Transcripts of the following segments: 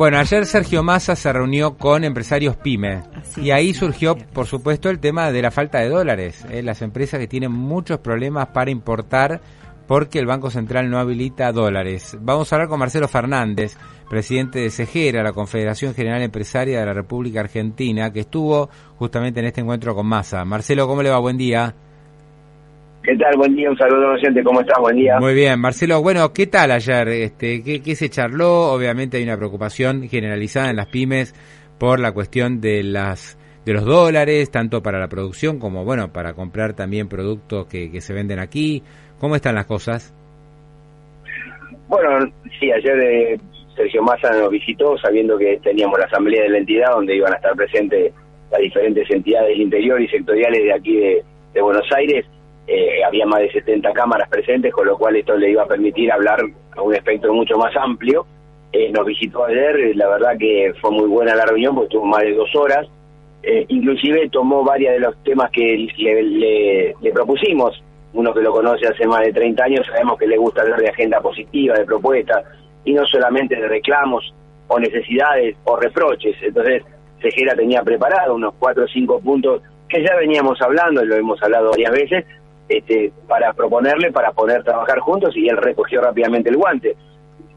Bueno, ayer Sergio Massa se reunió con empresarios PYME y ahí surgió, por supuesto, el tema de la falta de dólares. ¿eh? Las empresas que tienen muchos problemas para importar porque el Banco Central no habilita dólares. Vamos a hablar con Marcelo Fernández, presidente de CEGERA, la Confederación General Empresaria de la República Argentina, que estuvo justamente en este encuentro con Massa. Marcelo, ¿cómo le va? Buen día. ¿Qué tal? Buen día, un saludo oyente, ¿cómo estás? Buen día. Muy bien, Marcelo, bueno, ¿qué tal ayer? Este, ¿qué, se charló? Obviamente hay una preocupación generalizada en las pymes por la cuestión de las de los dólares, tanto para la producción como, bueno, para comprar también productos que, que se venden aquí. ¿Cómo están las cosas? Bueno, sí, ayer eh, Sergio Massa nos visitó sabiendo que teníamos la asamblea de la entidad donde iban a estar presentes las diferentes entidades interior y sectoriales de aquí de Buenos Aires eh, había más de 70 cámaras presentes, con lo cual esto le iba a permitir hablar a un espectro mucho más amplio. Eh, nos visitó ayer, la verdad que fue muy buena la reunión, porque estuvo más de dos horas. Eh, inclusive tomó varios de los temas que le, le, propusimos. Uno que lo conoce hace más de 30 años, sabemos que le gusta hablar de agenda positiva, de propuestas, y no solamente de reclamos o necesidades o reproches. Entonces, Cejera tenía preparado unos cuatro o cinco puntos que ya veníamos hablando, y lo hemos hablado varias veces, este, para proponerle para poder trabajar juntos y él recogió rápidamente el guante.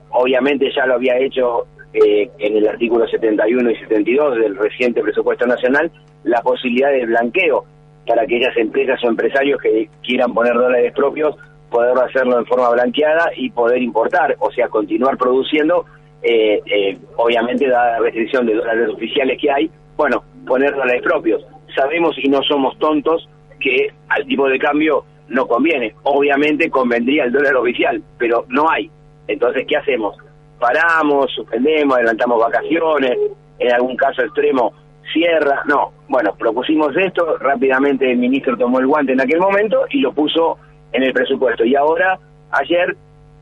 Obviamente ya lo había hecho eh, en el artículo 71 y 72 del reciente presupuesto nacional la posibilidad de blanqueo para aquellas empresas o empresarios que quieran poner dólares propios, poder hacerlo en forma blanqueada y poder importar, o sea, continuar produciendo, eh, eh, obviamente dada la restricción de dólares oficiales que hay, bueno, poner dólares propios. Sabemos y no somos tontos que al tipo de cambio no conviene. Obviamente convendría el dólar oficial, pero no hay. Entonces, ¿qué hacemos? Paramos, suspendemos, adelantamos vacaciones, en algún caso extremo cierra. No, bueno, propusimos esto, rápidamente el ministro tomó el guante en aquel momento y lo puso en el presupuesto. Y ahora, ayer,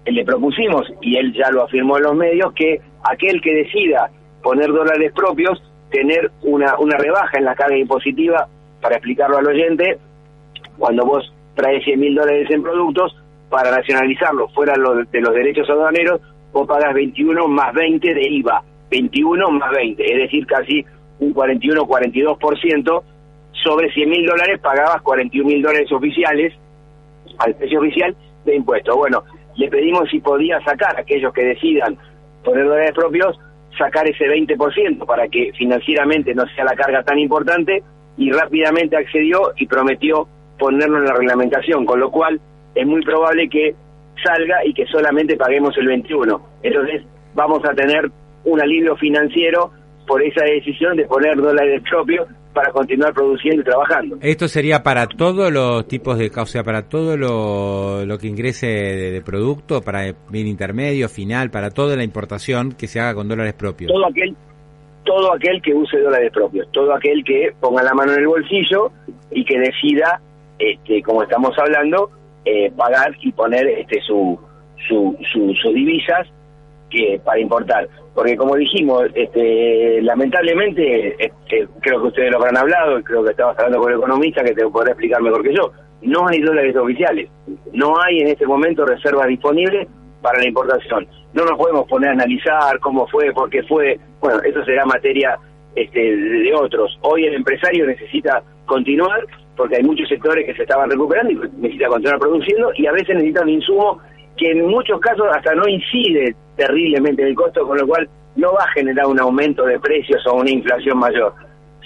le propusimos, y él ya lo afirmó en los medios, que aquel que decida poner dólares propios, tener una, una rebaja en la carga impositiva, para explicarlo al oyente, cuando vos traes 100 mil dólares en productos, para nacionalizarlo fuera de los derechos aduaneros, vos pagas 21 más 20 de IVA, 21 más 20, es decir, casi un 41-42%, sobre 100 mil dólares pagabas 41 mil dólares oficiales, al precio oficial de impuestos. Bueno, le pedimos si podía sacar a aquellos que decidan poner dólares propios, sacar ese 20% para que financieramente no sea la carga tan importante y rápidamente accedió y prometió ponerlo en la reglamentación, con lo cual es muy probable que salga y que solamente paguemos el 21. Entonces vamos a tener un alivio financiero por esa decisión de poner dólares propios para continuar produciendo y trabajando. Esto sería para todos los tipos de, o sea, para todo lo, lo que ingrese de, producto, para bien intermedio, final, para toda la importación que se haga con dólares propios. Todo aquel todo aquel que use dólares propios, todo aquel que ponga la mano en el bolsillo y que decida, este, como estamos hablando, eh, pagar y poner este su, su, sus divisas que para importar. Porque como dijimos, este, lamentablemente, este, creo que ustedes lo habrán hablado, creo que estabas hablando con el economista que te podrá explicar mejor que yo, no hay dólares oficiales, no hay en este momento reservas disponibles para la importación. No nos podemos poner a analizar cómo fue, por qué fue, bueno, eso será materia este, de otros. Hoy el empresario necesita continuar porque hay muchos sectores que se estaban recuperando y necesita continuar produciendo y a veces necesita un insumo que en muchos casos hasta no incide terriblemente en el costo, con lo cual no va a generar un aumento de precios o una inflación mayor.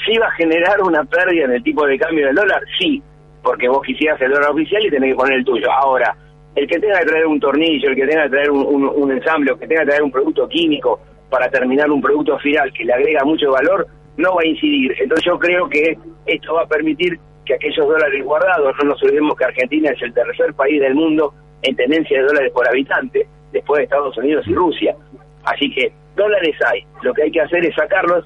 ¿Sí va a generar una pérdida en el tipo de cambio del dólar? Sí, porque vos quisieras el dólar oficial y tenés que poner el tuyo. Ahora, el que tenga que traer un tornillo, el que tenga que traer un, ensamble, el que tenga que traer un producto químico para terminar un producto final que le agrega mucho valor, no va a incidir. Entonces yo creo que esto va a permitir que aquellos dólares guardados, no nos olvidemos que Argentina es el tercer país del mundo en tenencia de dólares por habitante, después de Estados Unidos y Rusia. Así que dólares hay, lo que hay que hacer es sacarlos,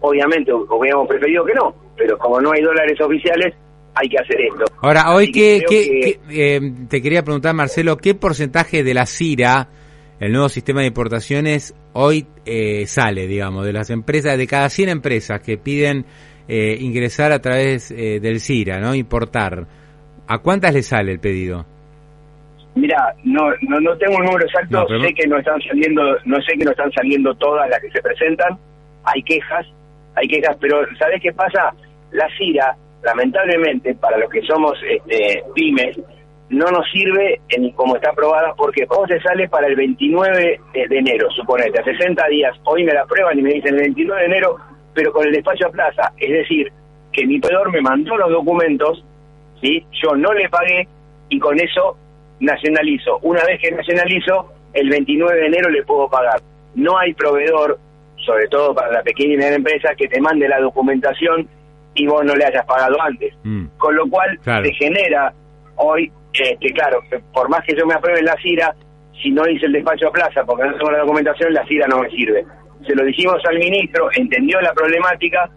obviamente hubiéramos preferido que no, pero como no hay dólares oficiales, hay que hacer esto. Ahora, hoy que, eh, te quería preguntar, Marcelo, ¿qué porcentaje de la CIRA, el nuevo sistema de importaciones, hoy eh, sale, digamos, de las empresas, de cada 100 empresas que piden eh, ingresar a través del CIRA, ¿no? Importar. ¿A cuántas le sale el pedido? Mira, no, no, no tengo un número exacto, sé que no están saliendo, no sé que no están saliendo todas las que se presentan, hay quejas, hay quejas, pero ¿sabes qué pasa? La CIRA, lamentablemente, para los que somos este, pymes, no nos sirve en como está aprobada porque vos te sale para el 29 de, enero, suponete, a 60 días, hoy me la prueban y me dicen el 29 de enero, pero con el despacho a plaza, es decir, que mi proveedor me mandó los documentos, ¿sí? yo no le pagué y con eso nacionalizo. Una vez que nacionalizo, el 29 de enero le puedo pagar. No hay proveedor, sobre todo para la pequeña y media empresa, que te mande la documentación y vos no le hayas pagado antes. Mm. Con lo cual se genera hoy, este, claro, por más que yo me apruebe la CIRA, si no hice el despacho a plaza porque no tengo la documentación, la CIRA no me sirve. Se lo dijimos al ministro, entendió la problemática,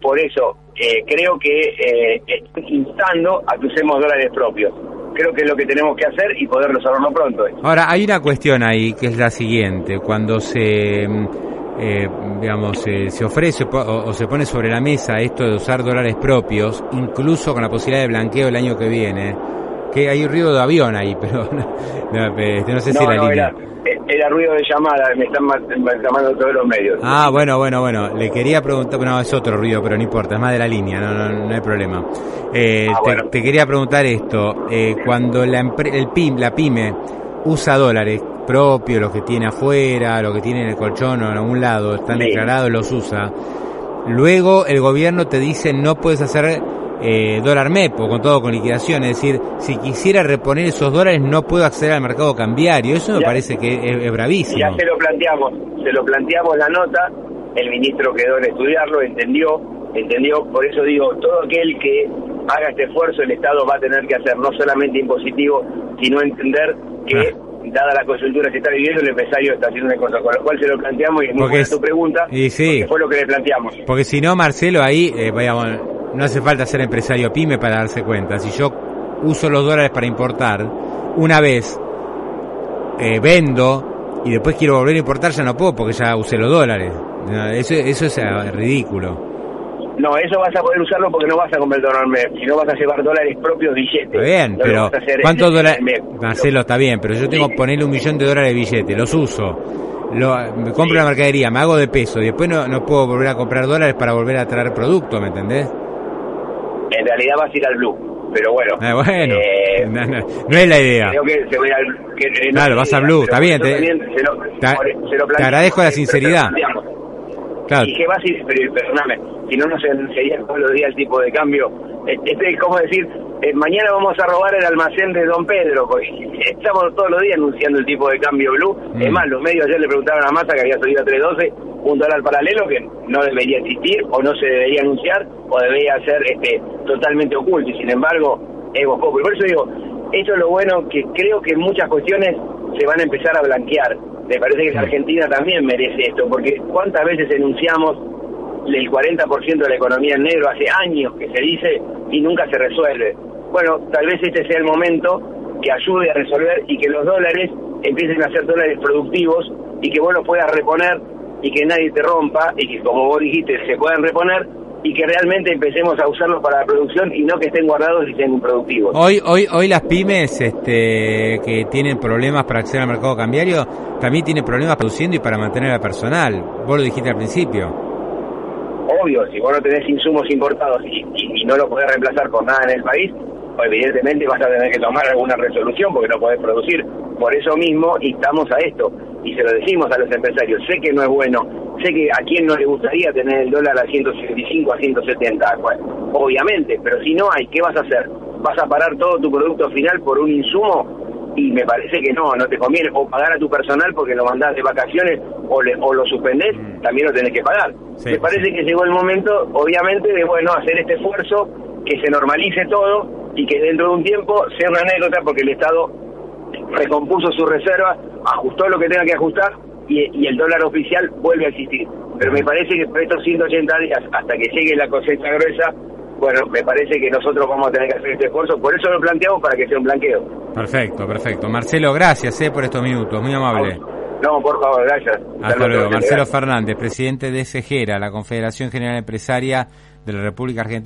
por eso eh, creo que eh, estoy instando a que usemos dólares propios. Creo que es lo que tenemos que hacer y poder resolverlo pronto. Ahora, hay una cuestión ahí que es la siguiente, cuando se... Mm, eh, digamos, eh, se ofrece o, se pone sobre la mesa esto de usar dólares propios, incluso con la posibilidad de blanqueo el año que viene, que hay un ruido de avión ahí, pero no, este, sé si la línea. era ruido de llamada, me están llamando todos los medios. Ah, bueno, bueno, bueno. Le quería preguntar, no, es otro ruido, pero no importa, es más de la línea, no, no, no hay problema. Eh, ah, te, quería preguntar esto, eh, cuando la, el PIM, la PYME usa dólares propios, los que tiene afuera, los que tiene en el colchón o en algún lado, están declarados, los usa, luego el gobierno te dice no puedes hacer eh, dólar MEP o con todo con liquidación. Es decir, si quisiera reponer esos dólares no puedo acceder al mercado cambiario. Eso me parece que es, bravísimo. Ya se lo planteamos, se lo planteamos la nota, el ministro quedó en estudiarlo, entendió, entendió, por eso digo, todo aquel que haga este esfuerzo el Estado va a tener que hacer, no solamente impositivo, sino entender que... Ah. dada la coyuntura que está viviendo, el empresario está haciendo una cosa, con lo cual se lo planteamos y es muy buena tu pregunta, y sí, fue lo que le planteamos. Porque si no, Marcelo, ahí, eh, vayamos, no hace falta ser empresario pyme para darse cuenta. Si yo uso los dólares para importar, una vez eh, vendo y después quiero volver a importar, ya no puedo porque ya usé los dólares. Eso, eso es eh, ridículo. No, eso vas a poder usarlo porque no vas a comprar dólares si no vas a llevar dólares propios billetes. Está bien, pero ¿cuántos dólares? Marcelo, está bien, pero yo tengo que ponerle un millón de dólares de billetes, los uso. Lo, me compro la mercadería, me hago de peso y después no, no puedo volver a comprar dólares para volver a traer producto, ¿me entendés? Realidad vas a ir al Blue. Pero bueno, bueno eh, no, es la idea. Creo que se al, que, eh, claro, vas al Blue, está bien. Te, se lo, te, te, agradezco la sinceridad. Claro. Y que vas a ir, pero perdóname, si no, no se sería todos los días el tipo de cambio. Este es como decir, eh, mañana vamos a robar el almacén de Don Pedro, porque estamos todos los días anunciando el tipo de cambio blue. Es mm. más, los medios ayer le preguntaron a Massa que había subido a 312, un dólar paralelo que no debería existir o no se debería anunciar o debería ser este totalmente oculto y sin embargo es. Y por eso digo, eso es lo bueno que creo que muchas cuestiones se van a empezar a blanquear. Me parece que la Argentina también merece esto, porque cuántas veces enunciamos el 40% de la economía en negro hace años que se dice y nunca se resuelve. Bueno, tal vez este sea el momento que ayude a resolver y que los dólares empiecen a ser dólares productivos y que vos los puedas reponer y que nadie te rompa y que como vos dijiste se puedan reponer y que realmente empecemos a usarlos para la producción y no que estén guardados y sean improductivos. Hoy, hoy, hoy las pymes este, que tienen problemas para acceder al mercado cambiario también tienen problemas produciendo y para mantener al personal. Vos lo dijiste al principio. Obvio, si vos no tenés insumos importados y, y, no lo podés reemplazar con nada en el país, evidentemente vas a tener que tomar alguna resolución porque no podés producir. Por eso mismo instamos a esto y se lo decimos a los empresarios. Sé que no es bueno, sé que a quién no le gustaría tener el dólar a 175, a 170, obviamente, pero si no hay, ¿qué vas a hacer? ¿Vas a parar todo tu producto final por un insumo? Y me parece que no, no te conviene. O pagar a tu personal porque lo mandás de vacaciones o, le, o lo suspendés, mm. también lo tenés que pagar. me parece que llegó el momento, obviamente, de bueno hacer este esfuerzo, que se normalice todo y que dentro de un tiempo sea una anécdota porque el Estado recompuso su reserva, ajustó lo que tenga que ajustar y, el dólar oficial vuelve a existir. Pero me parece que por estos 180 días, hasta que llegue la cosecha gruesa, bueno, me parece que nosotros vamos a tener que hacer este esfuerzo, por eso lo planteamos para que sea un blanqueo. Perfecto, perfecto. Marcelo, gracias eh, por estos minutos, muy amable. No, por favor, gracias. Hasta, luego. Marcelo Fernández, presidente de SEGERA, la Confederación General Empresaria de la República Argentina.